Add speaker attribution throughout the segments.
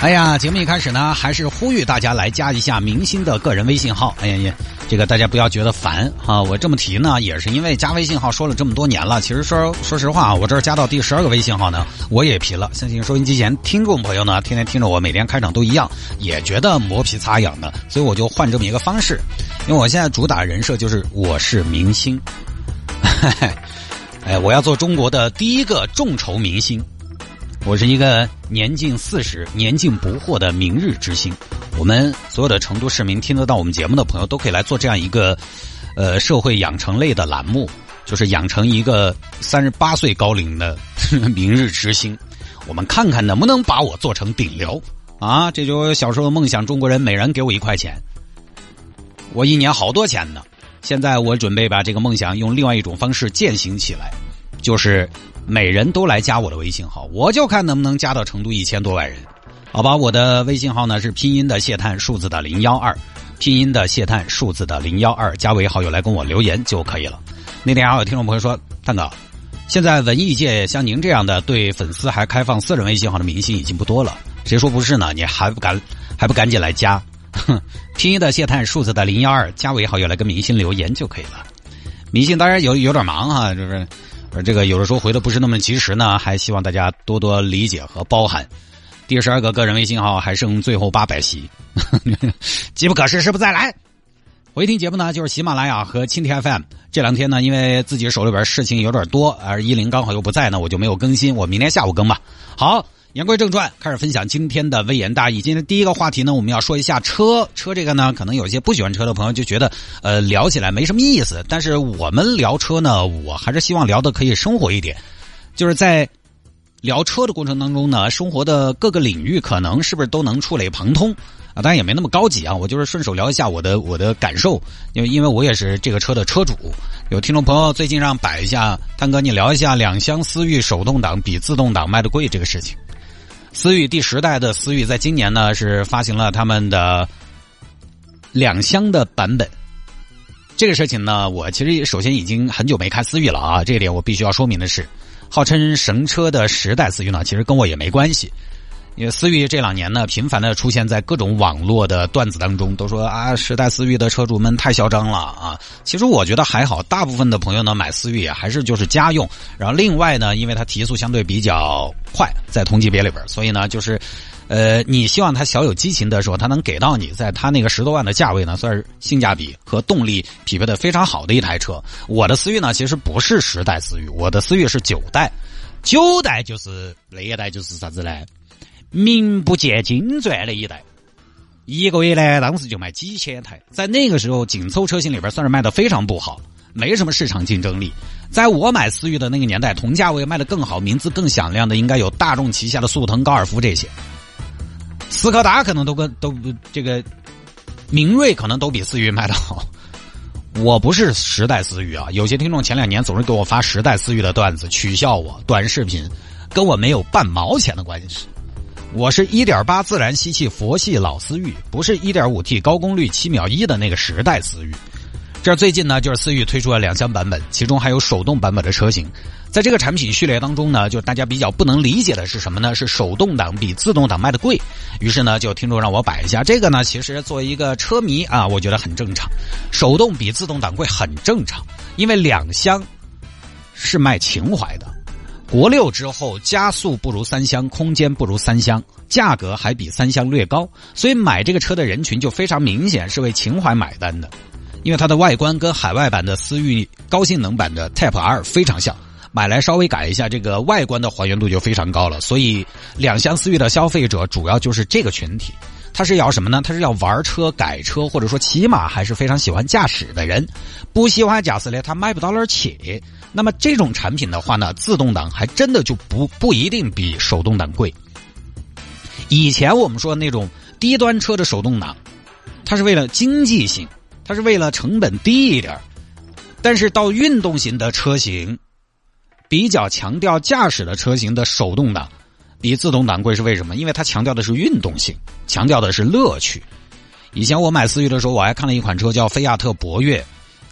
Speaker 1: 哎呀，节目一开始呢，还是呼吁大家来加一下明星的个人微信号。哎呀呀，这个大家不要觉得烦哈，我这么提呢，也是因为加微信号说了这么多年了。其实说说实话啊，我这儿加到第十二个微信号呢，我也皮了。相信收音机前听众朋友呢，天天听着我每天开场都一样，也觉得磨皮擦痒的，所以我就换这么一个方式。因为我现在主打人设就是我是明星，哎，我要做中国的第一个众筹明星。我是一个年近四十、年近不惑的明日之星。我们所有的成都市民听得到我们节目的朋友，都可以来做这样一个，呃，社会养成类的栏目，就是养成一个三十八岁高龄的 明日之星。我们看看能不能把我做成顶流啊！这就是小时候的梦想，中国人每人给我一块钱，我一年好多钱呢。现在我准备把这个梦想用另外一种方式践行起来，就是。每人都来加我的微信号，我就看能不能加到成都一千多万人，好吧？我的微信号呢是拼音的谢探数字的零幺二，拼音的谢探数字的零幺二，加为好友来跟我留言就可以了。那天还有听众朋友说，探哥，现在文艺界像您这样的对粉丝还开放私人微信号的明星已经不多了，谁说不是呢？你还不敢还不赶紧来加？哼，拼音的谢探数字的零幺二，加为好友来跟明星留言就可以了。明星当然有有点忙哈，就是。而这个有的时候回的不是那么及时呢，还希望大家多多理解和包涵。第十二个个人微信号还剩最后八百席，机不可失，失不再来。回听节目呢，就是喜马拉雅和蜻蜓 FM。这两天呢，因为自己手里边事情有点多，而依林刚好又不在呢，我就没有更新。我明天下午更吧。好。言归正传，开始分享今天的微言大义。今天第一个话题呢，我们要说一下车。车这个呢，可能有些不喜欢车的朋友就觉得，呃，聊起来没什么意思。但是我们聊车呢，我还是希望聊的可以生活一点。就是在聊车的过程当中呢，生活的各个领域可能是不是都能触类旁通啊？当然也没那么高级啊。我就是顺手聊一下我的我的感受，因为因为我也是这个车的车主。有听众朋友最近让摆一下，探哥你聊一下两厢思域手动挡比自动挡卖的贵这个事情。思域第十代的思域，在今年呢是发行了他们的两厢的版本。这个事情呢，我其实首先已经很久没开思域了啊，这一点我必须要说明的是，号称神车的十代思域呢，其实跟我也没关系。因为思域这两年呢，频繁的出现在各种网络的段子当中，都说啊，时代思域的车主们太嚣张了啊。其实我觉得还好，大部分的朋友呢买思域还是就是家用。然后另外呢，因为它提速相对比较快，在同级别里边，所以呢就是，呃，你希望它小有激情的时候，它能给到你，在它那个十多万的价位呢，算是性价比和动力匹配的非常好的一台车。我的思域呢，其实不是十代思域，我的思域是九代，九代就是那一代就是啥子呢？名不见经传的一代，一个月呢，当时就卖几千台，在那个时候紧凑车型里边算是卖的非常不好，没什么市场竞争力。在我买思域的那个年代，同价位卖的更好、名字更响亮的，应该有大众旗下的速腾、高尔夫这些。斯柯达可能都跟都这个，明锐可能都比思域卖的好。我不是十代思域啊，有些听众前两年总是给我发十代思域的段子，取笑我短视频，跟我没有半毛钱的关系。我是一点八自然吸气佛系老思域，不是一点五 T 高功率七秒一的那个时代思域。这最近呢，就是思域推出了两厢版本，其中还有手动版本的车型。在这个产品序列当中呢，就大家比较不能理解的是什么呢？是手动挡比自动挡卖的贵。于是呢，就听众让我摆一下这个呢，其实作为一个车迷啊，我觉得很正常。手动比自动挡贵很正常，因为两厢是卖情怀的。国六之后，加速不如三厢，空间不如三厢，价格还比三厢略高，所以买这个车的人群就非常明显是为情怀买单的。因为它的外观跟海外版的思域高性能版的 Type R 非常像，买来稍微改一下，这个外观的还原度就非常高了。所以两厢思域的消费者主要就是这个群体，他是要什么呢？他是要玩车、改车，或者说起码还是非常喜欢驾驶的人。不喜欢驾驶的，他买不到那儿去。那么这种产品的话呢，自动挡还真的就不不一定比手动挡贵。以前我们说那种低端车的手动挡，它是为了经济性，它是为了成本低一点但是到运动型的车型，比较强调驾驶的车型的手动挡比自动挡贵是为什么？因为它强调的是运动性，强调的是乐趣。以前我买思域的时候，我还看了一款车叫菲亚特博越，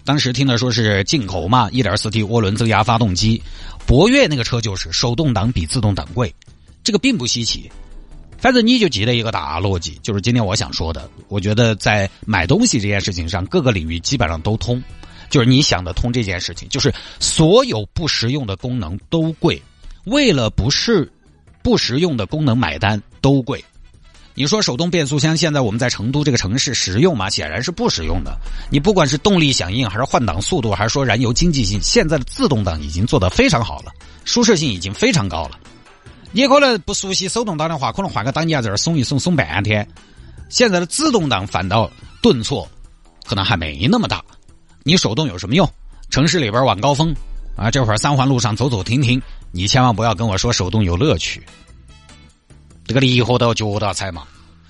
Speaker 1: 当时听的说是进口嘛，1.4T 涡轮增压发动机，博越那个车就是手动挡比自动挡贵，这个并不稀奇。反正你就记得一个大逻辑，就是今天我想说的。我觉得在买东西这件事情上，各个领域基本上都通。就是你想得通这件事情，就是所有不实用的功能都贵，为了不是不实用的功能买单都贵。你说手动变速箱现在我们在成都这个城市实用吗？显然是不实用的。你不管是动力响应，还是换挡速度，还是说燃油经济性，现在的自动挡已经做得非常好了，舒适性已经非常高了。你可能不熟悉手动挡的话，可能换个档你在这儿松一松松半天。现在的自动挡反倒顿挫，可能还没那么大。你手动有什么用？城市里边晚高峰啊，这会儿三环路上走走停停，你千万不要跟我说手动有乐趣。这个离合都要脚踏踩嘛。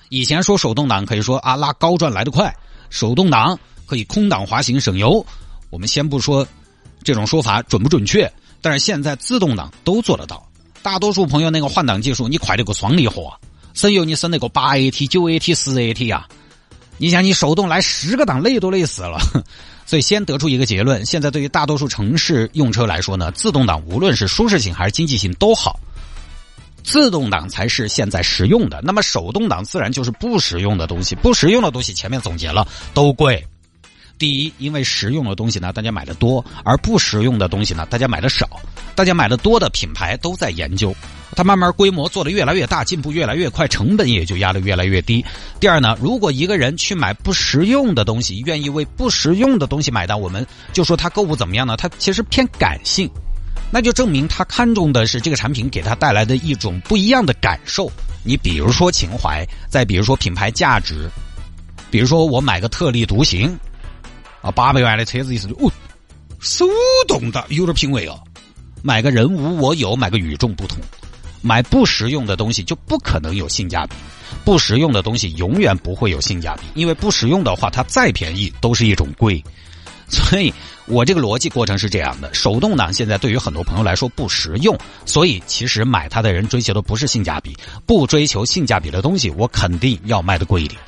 Speaker 1: 以前说手动挡可以说啊拉高转来得快，手动挡可以空挡滑行省油。我们先不说这种说法准不准确，但是现在自动挡都做得到。大多数朋友那个换挡技术，你快得个双离合，省油你省那个八 AT、九 AT、十 AT 呀。你想你手动来十个档累都累死了。所以先得出一个结论：现在对于大多数城市用车来说呢，自动挡无论是舒适性还是经济性都好，自动挡才是现在实用的。那么手动挡自然就是不实用的东西，不实用的东西前面总结了都贵。第一，因为实用的东西呢，大家买的多；而不实用的东西呢，大家买的少。大家买的多的品牌都在研究，它慢慢规模做得越来越大，进步越来越快，成本也就压得越来越低。第二呢，如果一个人去买不实用的东西，愿意为不实用的东西买单，我们就说他购物怎么样呢？他其实偏感性，那就证明他看重的是这个产品给他带来的一种不一样的感受。你比如说情怀，再比如说品牌价值，比如说我买个特立独行。啊，八百万的车子一是哦，手动的有点品味哦。买个人无我有，买个与众不同。买不实用的东西就不可能有性价比，不实用的东西永远不会有性价比，因为不实用的话，它再便宜都是一种贵。所以我这个逻辑过程是这样的：手动挡现在对于很多朋友来说不实用，所以其实买它的人追求的不是性价比，不追求性价比的东西，我肯定要卖的贵一点。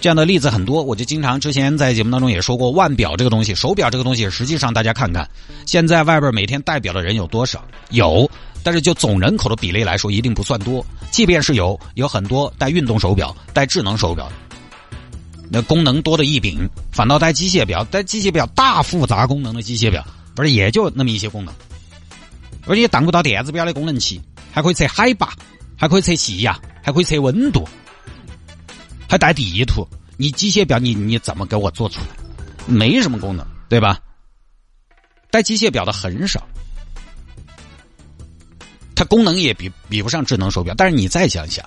Speaker 1: 这样的例子很多，我就经常之前在节目当中也说过，腕表这个东西，手表这个东西，实际上大家看看，现在外边每天戴表的人有多少？有，但是就总人口的比例来说，一定不算多。即便是有，有很多戴运动手表、戴智能手表，那功能多的一柄，反倒带机械表、带机械表大复杂功能的机械表，不是也就那么一些功能，而且当不到电子表的功能器，还可以测海拔，还可以测气压，还可以测温度。还带地图，你机械表你你怎么给我做出来？没什么功能，对吧？带机械表的很少，它功能也比比不上智能手表。但是你再想想，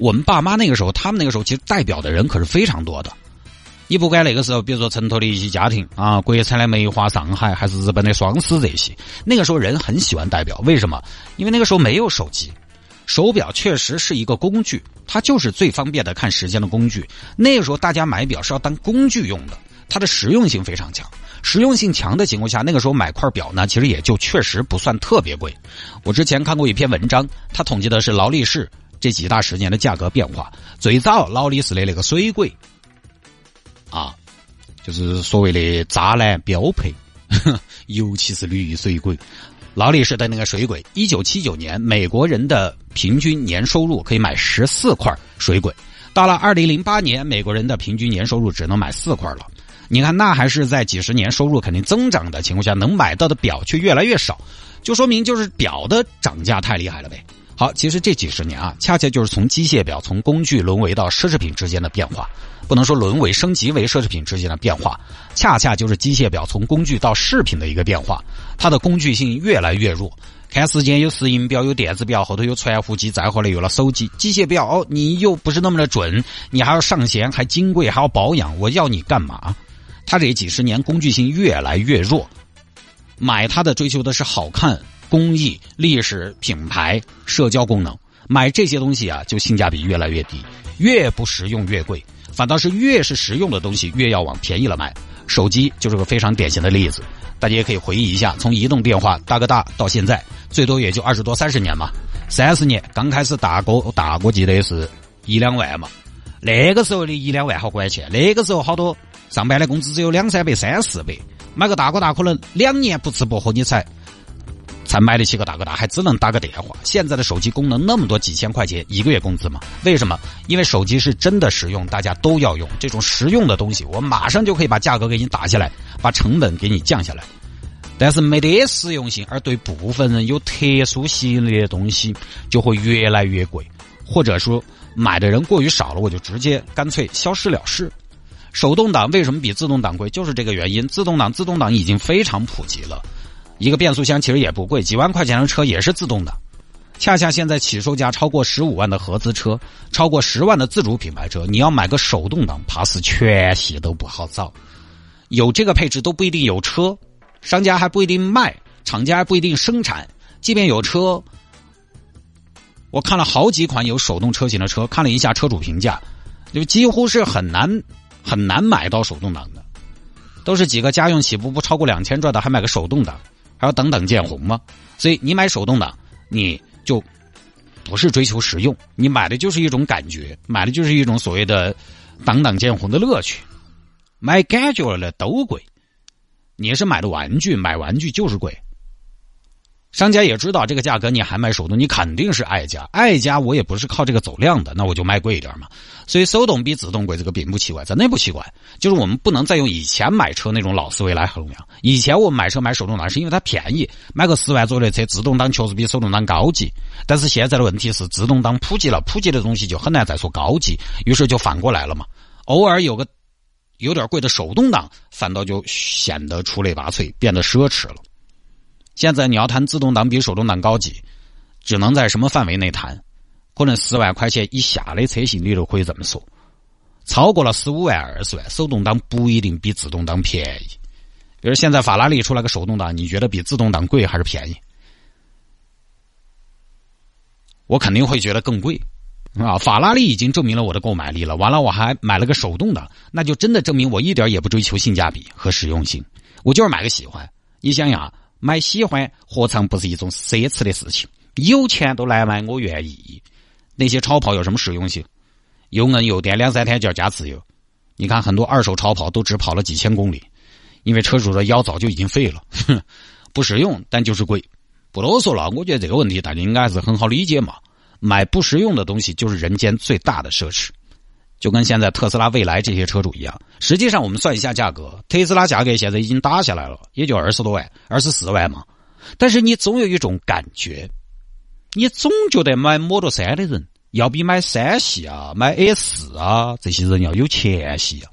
Speaker 1: 我们爸妈那个时候，他们那个时候其实戴表的人可是非常多的。你不管那个时候，比如说城头的一些家庭啊，国产的梅花、上海还是日本的双狮这些，那个时候人很喜欢戴表，为什么？因为那个时候没有手机。手表确实是一个工具，它就是最方便的看时间的工具。那个时候大家买表是要当工具用的，它的实用性非常强。实用性强的情况下，那个时候买块表呢，其实也就确实不算特别贵。我之前看过一篇文章，它统计的是劳力士这几大十年的价格变化。最早劳力士的那个水鬼，啊，就是所谓的渣男标配，尤其是绿水鬼。劳力士的那个水鬼，一九七九年美国人的平均年收入可以买十四块水鬼，到了二零零八年，美国人的平均年收入只能买四块了。你看，那还是在几十年收入肯定增长的情况下，能买到的表却越来越少，就说明就是表的涨价太厉害了呗。好，其实这几十年啊，恰恰就是从机械表从工具沦为到奢侈品之间的变化。不能说沦为升级为奢侈品之间的变化，恰恰就是机械表从工具到饰品的一个变化。它的工具性越来越弱，看时间有石英表有电子表，后头有传呼机，再后来有了手机。机械表哦，你又不是那么的准，你还要上弦，还金贵，还要保养，我要你干嘛？它这几十年工具性越来越弱，买它的追求的是好看、工艺、历史、品牌、社交功能，买这些东西啊，就性价比越来越低，越不实用越贵。反倒是越是实用的东西，越要往便宜了买。手机就是个非常典型的例子。大家也可以回忆一下，从移动电话大哥大到现在，最多也就二十多三十年嘛。三十年刚开始大哥大哥记得是一两万嘛，那个时候的一两万好管钱，那个时候好多上班的工资只有两三百、三四百，买个大哥大可能两年不吃不喝你才。才买得起个大哥大，还只能打个电话。现在的手机功能那么多，几千块钱一个月工资嘛？为什么？因为手机是真的实用，大家都要用这种实用的东西，我马上就可以把价格给你打下来，把成本给你降下来。但是没得实用性，而对部分人有特殊吸引力的东西，就会越来越贵，或者说买的人过于少了，我就直接干脆消失了事。手动挡为什么比自动挡贵？就是这个原因。自动挡自动挡已经非常普及了。一个变速箱其实也不贵，几万块钱的车也是自动挡。恰恰现在起售价超过十五万的合资车，超过十万的自主品牌车，你要买个手动挡，怕是全系都不好找。有这个配置都不一定有车，商家还不一定卖，厂家还不一定生产。即便有车，我看了好几款有手动车型的车，看了一下车主评价，就几乎是很难很难买到手动挡的，都是几个家用起步不超过两千转的，还买个手动挡。还要等等见红吗？所以你买手动挡，你就不是追求实用，你买的就是一种感觉，买的就是一种所谓的等等见红的乐趣。买感觉了都贵，你是买的玩具，买玩具就是贵。商家也知道这个价格，你还买手动，你肯定是爱家。爱家我也不是靠这个走量的，那我就卖贵一点嘛。所以手动比自动贵，这个并不奇怪，真的不奇怪。就是我们不能再用以前买车那种老思维来衡量。以前我们买车买手动挡是因为它便宜，买个十万左右的车，自动挡确实比手动挡高级。但是现在的问题是，自动挡普及了，普及的东西就很难再说高级，于是就反过来了嘛。偶尔有个有点贵的手动挡，反倒就显得出类拔萃，变得奢侈了。现在你要谈自动挡比手动挡高级，只能在什么范围内谈？可能十万块钱以下的车型，你都可以这么说。超过了十五万、二十万，手动挡不一定比自动挡便宜。比如现在法拉利出来个手动挡，你觉得比自动挡贵还是便宜？我肯定会觉得更贵啊！法拉利已经证明了我的购买力了，完了我还买了个手动挡，那就真的证明我一点也不追求性价比和实用性，我就是买个喜欢。你想想。买喜欢何尝不是一种奢侈的事情？有钱都来买，我愿意。那些超跑有什么实用性？又硬又电，两三天就要加自由。你看很多二手超跑都只跑了几千公里，因为车主的腰早就已经废了。哼，不实用，但就是贵。不啰嗦了，我觉得这个问题大家应该是很好理解嘛。买不实用的东西就是人间最大的奢侈。就跟现在特斯拉、蔚来这些车主一样，实际上我们算一下价格，特斯拉价格现在已经打下来了，也就二十多万、二十四万嘛。但是你总有一种感觉，你总觉得买 Model 3的人要比买三系啊、买 S 啊这些人要有钱些啊。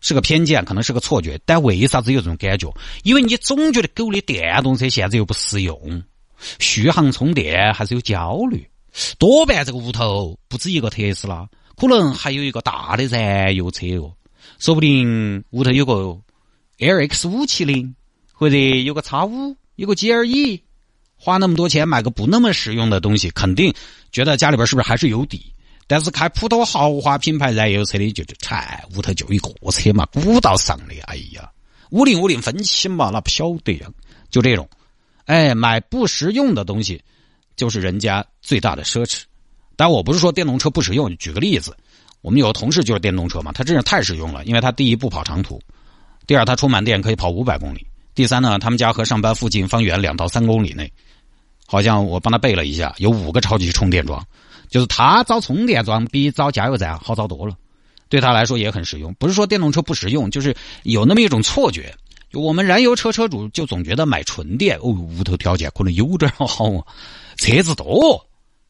Speaker 1: 是个偏见，可能是个错觉，但为啥子有这种感觉？因为你总觉得狗的电动车现在又不实用，续航充电还是有焦虑。多半这个屋头不止一个特斯拉，可能还有一个大的燃油车哦，说不定屋头有个 L X 五七零，或者有个叉五，有个 G L E，花那么多钱买个不那么实用的东西，肯定觉得家里边是不是还是有底？但是开普通豪华品牌燃油车的，就就柴屋头就一个车嘛，古道上的，哎呀，五零五零分期嘛，那不晓得呀，就这种，哎，买不实用的东西。就是人家最大的奢侈，但我不是说电动车不实用。举个例子，我们有个同事就是电动车嘛，他真是太实用了。因为他第一不跑长途，第二他充满电可以跑五百公里，第三呢，他们家和上班附近方圆两到三公里内，好像我帮他背了一下，有五个超级充电桩，就是他找充电桩比找加油站好找多了，对他来说也很实用。不是说电动车不实用，就是有那么一种错觉，我们燃油车车主就总觉得买纯电哦，屋头条件可能有点好啊。车子多，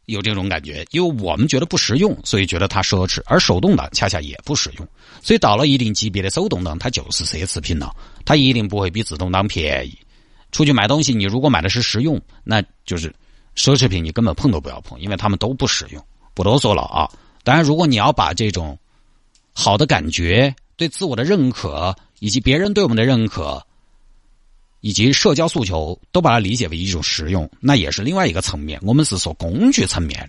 Speaker 1: 有这种感觉，因为我们觉得不实用，所以觉得它奢侈。而手动挡恰恰也不实用，所以到了一定级别的手动挡，它就是奢侈品了。它一定不会比自动挡便宜。出去买东西，你如果买的是实用，那就是奢侈品，你根本碰都不要碰，因为他们都不实用。不多说了啊！当然，如果你要把这种好的感觉、对自我的认可以及别人对我们的认可。以及社交诉求都把它理解为一种实用，那也是另外一个层面。我们是说工具层面的。